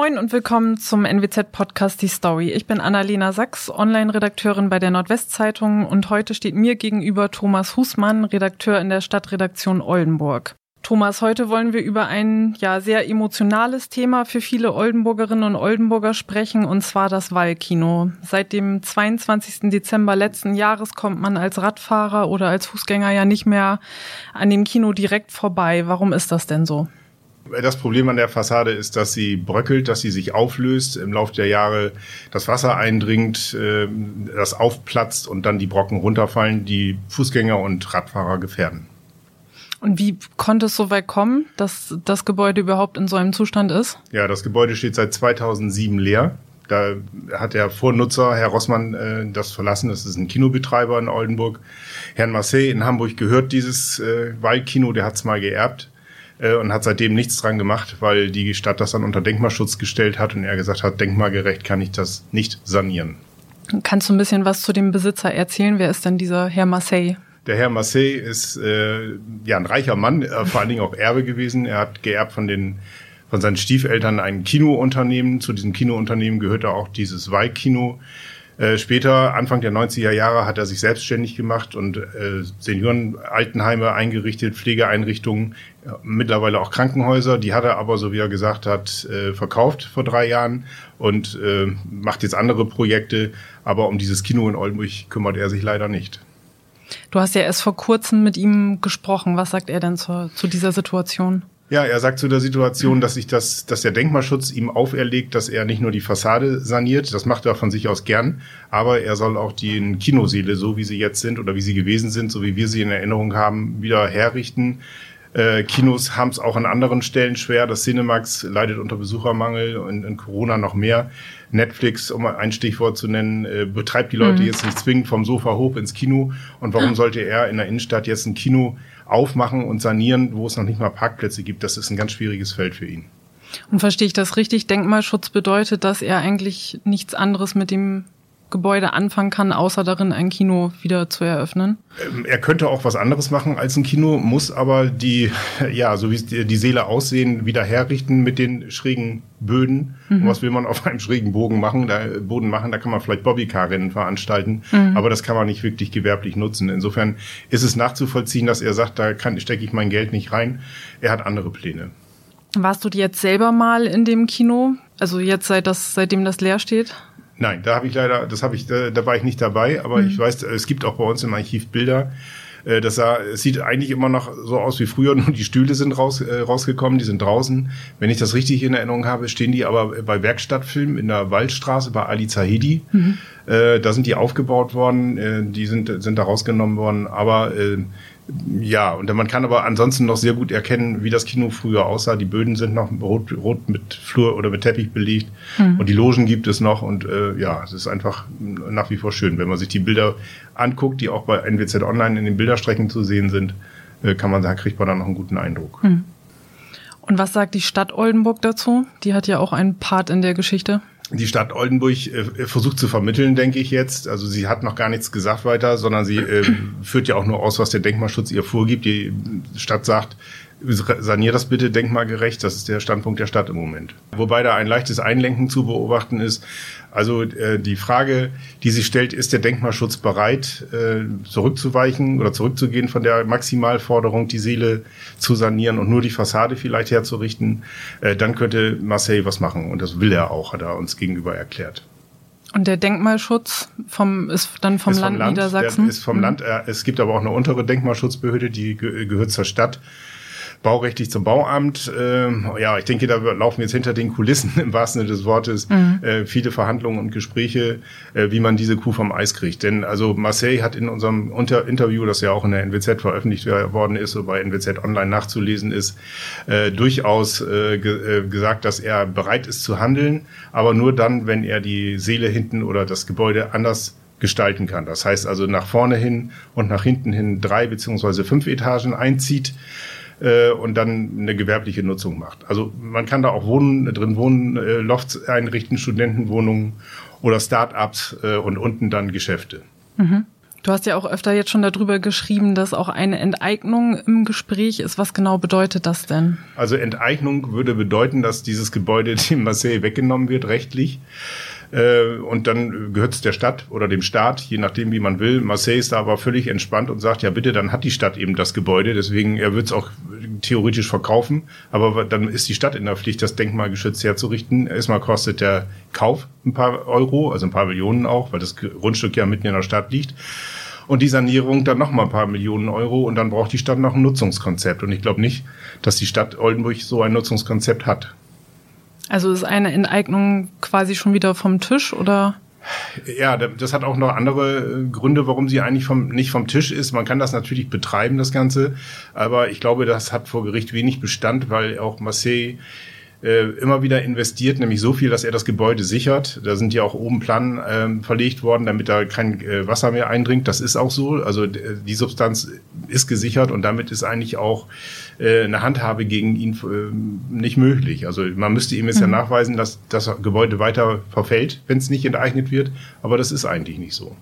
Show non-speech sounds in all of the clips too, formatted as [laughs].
Moin und willkommen zum NWZ-Podcast Die Story. Ich bin Annalena Sachs, Online-Redakteurin bei der Nordwestzeitung und heute steht mir gegenüber Thomas Husmann, Redakteur in der Stadtredaktion Oldenburg. Thomas, heute wollen wir über ein ja sehr emotionales Thema für viele Oldenburgerinnen und Oldenburger sprechen, und zwar das Wallkino. Seit dem 22. Dezember letzten Jahres kommt man als Radfahrer oder als Fußgänger ja nicht mehr an dem Kino direkt vorbei. Warum ist das denn so? Das Problem an der Fassade ist, dass sie bröckelt, dass sie sich auflöst, im Laufe der Jahre das Wasser eindringt, ähm, das aufplatzt und dann die Brocken runterfallen, die Fußgänger und Radfahrer gefährden. Und wie konnte es so weit kommen, dass das Gebäude überhaupt in so einem Zustand ist? Ja, das Gebäude steht seit 2007 leer. Da hat der Vornutzer, Herr Rossmann, äh, das verlassen. Das ist ein Kinobetreiber in Oldenburg. Herrn Marseille in Hamburg gehört dieses äh, Waldkino, der hat es mal geerbt äh, und hat seitdem nichts dran gemacht, weil die Stadt das dann unter Denkmalschutz gestellt hat und er gesagt hat, denkmalgerecht kann ich das nicht sanieren. Kannst du ein bisschen was zu dem Besitzer erzählen? Wer ist denn dieser Herr Marseille? Der Herr Marseille ist äh, ja ein reicher Mann, äh, vor allen Dingen auch Erbe gewesen. Er hat geerbt von den von seinen Stiefeltern ein Kinounternehmen. Zu diesem Kinounternehmen gehörte auch dieses Weih-Kino. Äh, später, Anfang der 90er Jahre, hat er sich selbstständig gemacht und äh, Seniorenaltenheime eingerichtet, Pflegeeinrichtungen, mittlerweile auch Krankenhäuser. Die hat er aber, so wie er gesagt hat, äh, verkauft vor drei Jahren und äh, macht jetzt andere Projekte. Aber um dieses Kino in Oldenburg kümmert er sich leider nicht. Du hast ja erst vor kurzem mit ihm gesprochen. Was sagt er denn zu, zu dieser Situation? Ja, er sagt zu der Situation, dass sich das, dass der Denkmalschutz ihm auferlegt, dass er nicht nur die Fassade saniert, das macht er von sich aus gern, aber er soll auch die Kinoseele, so wie sie jetzt sind oder wie sie gewesen sind, so wie wir sie in Erinnerung haben, wieder herrichten. Äh, Kinos haben es auch an anderen Stellen schwer. Das Cinemax leidet unter Besuchermangel und in Corona noch mehr. Netflix, um ein Stichwort zu nennen, äh, betreibt die Leute mhm. jetzt nicht zwingend vom Sofa hoch ins Kino. Und warum [laughs] sollte er in der Innenstadt jetzt ein Kino aufmachen und sanieren, wo es noch nicht mal Parkplätze gibt? Das ist ein ganz schwieriges Feld für ihn. Und verstehe ich das richtig? Denkmalschutz bedeutet, dass er eigentlich nichts anderes mit dem Gebäude anfangen kann, außer darin ein Kino wieder zu eröffnen? Ähm, er könnte auch was anderes machen als ein Kino, muss aber die, ja, so wie die Seele aussehen, wieder herrichten mit den schrägen Böden. Mhm. Was will man auf einem schrägen Bogen machen? Da, Boden machen? Da kann man vielleicht Bobbycar-Rennen veranstalten, mhm. aber das kann man nicht wirklich gewerblich nutzen. Insofern ist es nachzuvollziehen, dass er sagt, da stecke ich mein Geld nicht rein. Er hat andere Pläne. Warst du jetzt selber mal in dem Kino? Also jetzt seit das, seitdem das leer steht? Nein, da habe ich leider, das habe ich, da, da war ich nicht dabei, aber mhm. ich weiß, es gibt auch bei uns im Archiv Bilder. Äh, das sah, es sieht eigentlich immer noch so aus wie früher, [laughs] nur die Stühle sind raus, äh, rausgekommen, die sind draußen. Wenn ich das richtig in Erinnerung habe, stehen die aber bei Werkstattfilm in der Waldstraße bei Ali Zahedi. Mhm. Äh, da sind die aufgebaut worden, äh, die sind, sind da rausgenommen worden, aber äh, ja, und man kann aber ansonsten noch sehr gut erkennen, wie das Kino früher aussah. Die Böden sind noch rot, rot mit Flur oder mit Teppich belegt mhm. und die Logen gibt es noch und äh, ja, es ist einfach nach wie vor schön. Wenn man sich die Bilder anguckt, die auch bei NWZ Online in den Bilderstrecken zu sehen sind, äh, kann man sagen, kriegt man da noch einen guten Eindruck. Mhm. Und was sagt die Stadt Oldenburg dazu? Die hat ja auch einen Part in der Geschichte die Stadt Oldenburg äh, versucht zu vermitteln, denke ich jetzt. Also sie hat noch gar nichts gesagt weiter, sondern sie äh, führt ja auch nur aus, was der Denkmalschutz ihr vorgibt. Die Stadt sagt, sanier das bitte denkmalgerecht. Das ist der Standpunkt der Stadt im Moment. Wobei da ein leichtes Einlenken zu beobachten ist. Also äh, die Frage, die sich stellt, ist der Denkmalschutz bereit, äh, zurückzuweichen oder zurückzugehen von der Maximalforderung, die Seele zu sanieren und nur die Fassade vielleicht herzurichten? Äh, dann könnte Marseille was machen und das will er auch, hat er uns gegenüber erklärt. Und der Denkmalschutz vom, ist dann vom, ist Land, Land, Niedersachsen? ist vom mhm. Land. Äh, es gibt aber auch eine untere Denkmalschutzbehörde, die gehört zur Stadt baurechtlich zum Bauamt. Ähm, ja, ich denke, da laufen jetzt hinter den Kulissen [laughs] im wahrsten Sinne des Wortes mhm. äh, viele Verhandlungen und Gespräche, äh, wie man diese Kuh vom Eis kriegt. Denn also Marseille hat in unserem Unter Interview, das ja auch in der NWZ veröffentlicht worden ist oder bei NWZ Online nachzulesen ist, äh, durchaus äh, ge äh, gesagt, dass er bereit ist zu handeln, aber nur dann, wenn er die Seele hinten oder das Gebäude anders gestalten kann. Das heißt also nach vorne hin und nach hinten hin drei beziehungsweise fünf Etagen einzieht äh, und dann eine gewerbliche Nutzung macht. Also man kann da auch wohnen, drin wohnen, äh, Lofts einrichten, Studentenwohnungen oder Start-ups äh, und unten dann Geschäfte. Mhm. Du hast ja auch öfter jetzt schon darüber geschrieben, dass auch eine Enteignung im Gespräch ist. Was genau bedeutet das denn? Also Enteignung würde bedeuten, dass dieses Gebäude [laughs] dem Marseille weggenommen wird, rechtlich. Äh, und dann gehört es der Stadt oder dem Staat, je nachdem, wie man will. Marseille ist da aber völlig entspannt und sagt, ja bitte, dann hat die Stadt eben das Gebäude. Deswegen, er wird es auch theoretisch verkaufen. Aber dann ist die Stadt in der Pflicht, das denkmalgeschützt herzurichten. Erstmal kostet der Kauf ein paar Euro, also ein paar Millionen auch, weil das Grundstück ja mitten in der Stadt liegt und die Sanierung dann noch mal ein paar Millionen Euro und dann braucht die Stadt noch ein Nutzungskonzept. Und ich glaube nicht, dass die Stadt Oldenburg so ein Nutzungskonzept hat. Also ist eine Enteignung quasi schon wieder vom Tisch oder? Ja, das hat auch noch andere äh, Gründe, warum sie eigentlich vom, nicht vom Tisch ist. Man kann das natürlich betreiben, das Ganze. Aber ich glaube, das hat vor Gericht wenig Bestand, weil auch Marseille äh, immer wieder investiert, nämlich so viel, dass er das Gebäude sichert. Da sind ja auch oben Planen ähm, verlegt worden, damit da kein äh, Wasser mehr eindringt. Das ist auch so. Also die Substanz ist gesichert und damit ist eigentlich auch äh, eine Handhabe gegen ihn äh, nicht möglich. Also man müsste ihm jetzt mhm. ja nachweisen, dass das Gebäude weiter verfällt, wenn es nicht enteignet wird. Aber das ist eigentlich nicht so.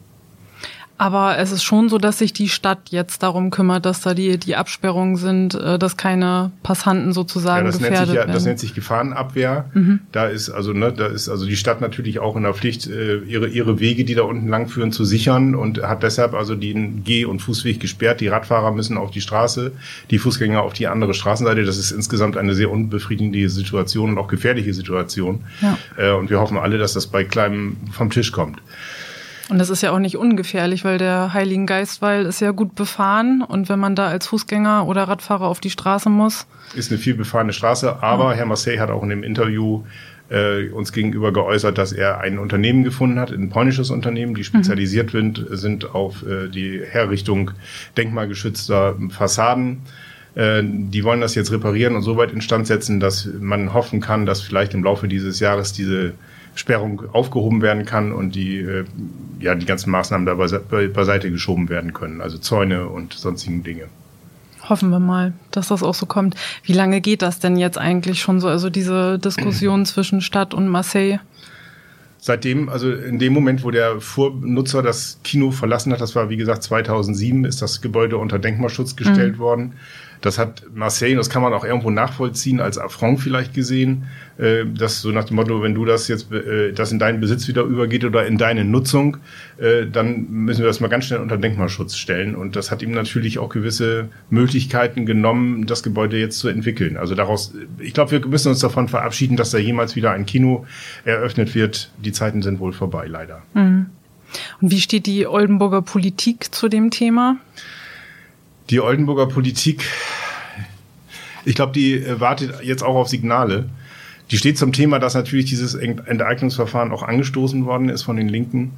Aber es ist schon so, dass sich die Stadt jetzt darum kümmert, dass da die, die Absperrungen sind, äh, dass keine Passanten sozusagen ja, das gefährdet nennt sich ja, werden. Das nennt sich Gefahrenabwehr. Mhm. Da ist also, ne, da ist also die Stadt natürlich auch in der Pflicht, äh, ihre, ihre Wege, die da unten lang führen, zu sichern und hat deshalb also den Geh- und Fußweg gesperrt. Die Radfahrer müssen auf die Straße, die Fußgänger auf die andere Straßenseite. Das ist insgesamt eine sehr unbefriedigende Situation und auch gefährliche Situation. Ja. Äh, und wir hoffen alle, dass das bei Kleinem vom Tisch kommt. Und das ist ja auch nicht ungefährlich, weil der Heiligen Geistwall ist ja gut befahren und wenn man da als Fußgänger oder Radfahrer auf die Straße muss. Ist eine viel befahrene Straße, aber ja. Herr Marseille hat auch in dem Interview äh, uns gegenüber geäußert, dass er ein Unternehmen gefunden hat, ein polnisches Unternehmen, die spezialisiert mhm. sind, sind auf äh, die Herrichtung denkmalgeschützter Fassaden. Äh, die wollen das jetzt reparieren und so weit instand setzen, dass man hoffen kann, dass vielleicht im Laufe dieses Jahres diese Sperrung aufgehoben werden kann und die, äh, ja, die ganzen Maßnahmen da beiseite geschoben werden können, also Zäune und sonstigen Dinge. Hoffen wir mal, dass das auch so kommt. Wie lange geht das denn jetzt eigentlich schon so, also diese Diskussion [clears throat] zwischen Stadt und Marseille? Seitdem, also in dem Moment, wo der Vornutzer das Kino verlassen hat, das war wie gesagt 2007, ist das Gebäude unter Denkmalschutz gestellt mhm. worden. Das hat Marseille, das kann man auch irgendwo nachvollziehen, als Affront vielleicht gesehen, äh, dass so nach dem Motto, wenn du das jetzt, äh, das in deinen Besitz wieder übergeht oder in deine Nutzung, äh, dann müssen wir das mal ganz schnell unter Denkmalschutz stellen. Und das hat ihm natürlich auch gewisse Möglichkeiten genommen, das Gebäude jetzt zu entwickeln. Also daraus, ich glaube, wir müssen uns davon verabschieden, dass da jemals wieder ein Kino eröffnet wird. Die Zeiten sind wohl vorbei, leider. Mhm. Und wie steht die Oldenburger Politik zu dem Thema? Die Oldenburger Politik, ich glaube, die wartet jetzt auch auf Signale. Die steht zum Thema, dass natürlich dieses Enteignungsverfahren auch angestoßen worden ist von den Linken,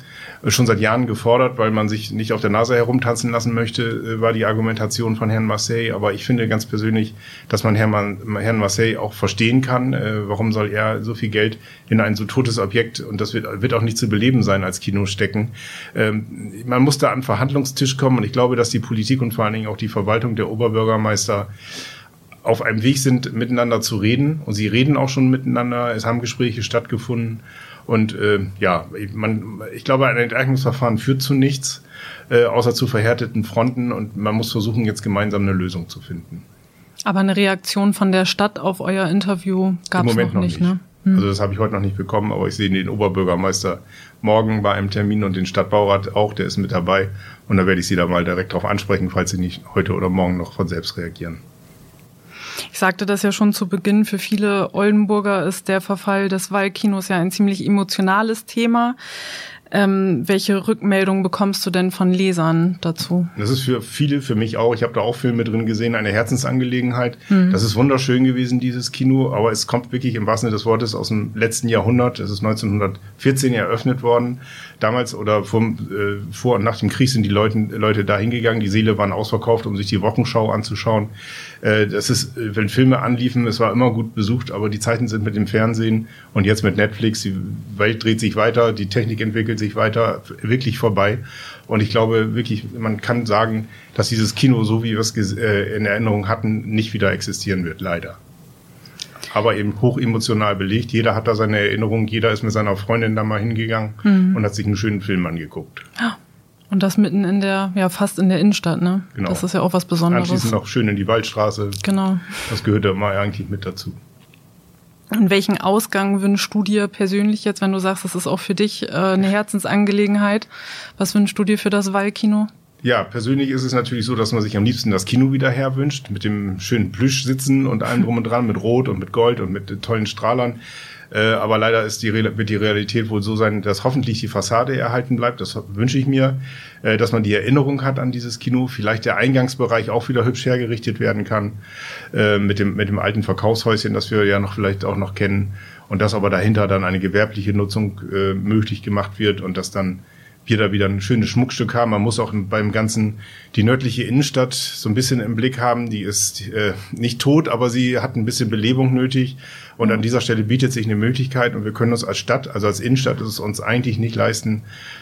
äh, schon seit Jahren gefordert, weil man sich nicht auf der Nase herumtanzen lassen möchte, äh, war die Argumentation von Herrn Marseille. Aber ich finde ganz persönlich, dass man Herrn, Marseille auch verstehen kann. Äh, warum soll er so viel Geld in ein so totes Objekt, und das wird, wird auch nicht zu beleben sein, als Kino stecken? Ähm, man muss da an den Verhandlungstisch kommen und ich glaube, dass die Politik und vor allen Dingen auch die Verwaltung der Oberbürgermeister auf einem Weg sind, miteinander zu reden. Und sie reden auch schon miteinander. Es haben Gespräche stattgefunden. Und äh, ja, man, ich glaube, ein Enteignungsverfahren führt zu nichts, äh, außer zu verhärteten Fronten. Und man muss versuchen, jetzt gemeinsam eine Lösung zu finden. Aber eine Reaktion von der Stadt auf euer Interview gab es noch, noch nicht, nicht. Ne? Hm. Also das habe ich heute noch nicht bekommen, aber ich sehe den Oberbürgermeister morgen bei einem Termin und den Stadtbaurat auch, der ist mit dabei. Und da werde ich Sie da mal direkt darauf ansprechen, falls Sie nicht heute oder morgen noch von selbst reagieren. Ich sagte das ja schon zu Beginn, für viele Oldenburger ist der Verfall des Wallkinos ja ein ziemlich emotionales Thema. Ähm, welche Rückmeldung bekommst du denn von Lesern dazu? Das ist für viele, für mich auch, ich habe da auch Filme drin gesehen, eine Herzensangelegenheit. Mhm. Das ist wunderschön gewesen, dieses Kino, aber es kommt wirklich im wahrsten Sinne des Wortes aus dem letzten Jahrhundert. Es ist 1914 eröffnet worden. Damals oder vor, äh, vor und nach dem Krieg sind die Leute, Leute da hingegangen. Die Seele waren ausverkauft, um sich die Wochenschau anzuschauen. Äh, das ist, äh, wenn Filme anliefen, es war immer gut besucht, aber die Zeiten sind mit dem Fernsehen und jetzt mit Netflix, die Welt dreht sich weiter, die Technik entwickelt sich weiter, wirklich vorbei. Und ich glaube wirklich, man kann sagen, dass dieses Kino, so wie wir es äh, in Erinnerung hatten, nicht wieder existieren wird, leider. Aber eben hoch emotional belegt. Jeder hat da seine Erinnerung, jeder ist mit seiner Freundin da mal hingegangen mhm. und hat sich einen schönen Film angeguckt. Ja. Und das mitten in der, ja, fast in der Innenstadt, ne? Genau. Das ist ja auch was Besonderes. Anschließend noch schön in die Waldstraße. Genau. Das gehört ja mal eigentlich mit dazu. Und welchen Ausgang wünschst du dir persönlich jetzt, wenn du sagst, das ist auch für dich äh, eine Herzensangelegenheit? Was wünschst du dir für das Wallkino? Ja, persönlich ist es natürlich so, dass man sich am liebsten das Kino wieder herwünscht, mit dem schönen Plüsch sitzen und allem drum und dran, mit Rot und mit Gold und mit tollen Strahlern. Äh, aber leider ist die, wird die Realität wohl so sein, dass hoffentlich die Fassade erhalten bleibt. Das wünsche ich mir, äh, dass man die Erinnerung hat an dieses Kino. Vielleicht der Eingangsbereich auch wieder hübsch hergerichtet werden kann äh, mit dem mit dem alten Verkaufshäuschen, das wir ja noch vielleicht auch noch kennen. Und dass aber dahinter dann eine gewerbliche Nutzung äh, möglich gemacht wird und dass dann wir da wieder ein schönes Schmuckstück haben. Man muss auch beim Ganzen die nördliche Innenstadt so ein bisschen im Blick haben. Die ist äh, nicht tot, aber sie hat ein bisschen Belebung nötig. Und an dieser Stelle bietet sich eine Möglichkeit und wir können uns als Stadt, also als Innenstadt, ist es uns eigentlich nicht leisten,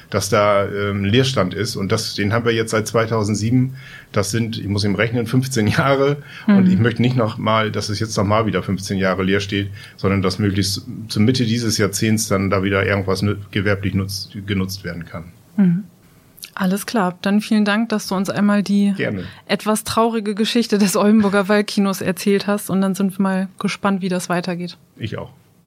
dass da ähm, Leerstand ist. Und das, den haben wir jetzt seit 2007. Das sind, ich muss ihm rechnen, 15 Jahre. Mhm. Und ich möchte nicht noch mal, dass es jetzt noch mal wieder 15 Jahre leer steht, sondern dass möglichst zur Mitte dieses Jahrzehnts dann da wieder irgendwas gewerblich nutzt, genutzt werden kann. Mhm. Alles klar. Dann vielen Dank, dass du uns einmal die Gerne. etwas traurige Geschichte des Oldenburger Waldkinos erzählt hast. Und dann sind wir mal gespannt, wie das weitergeht. Ich auch.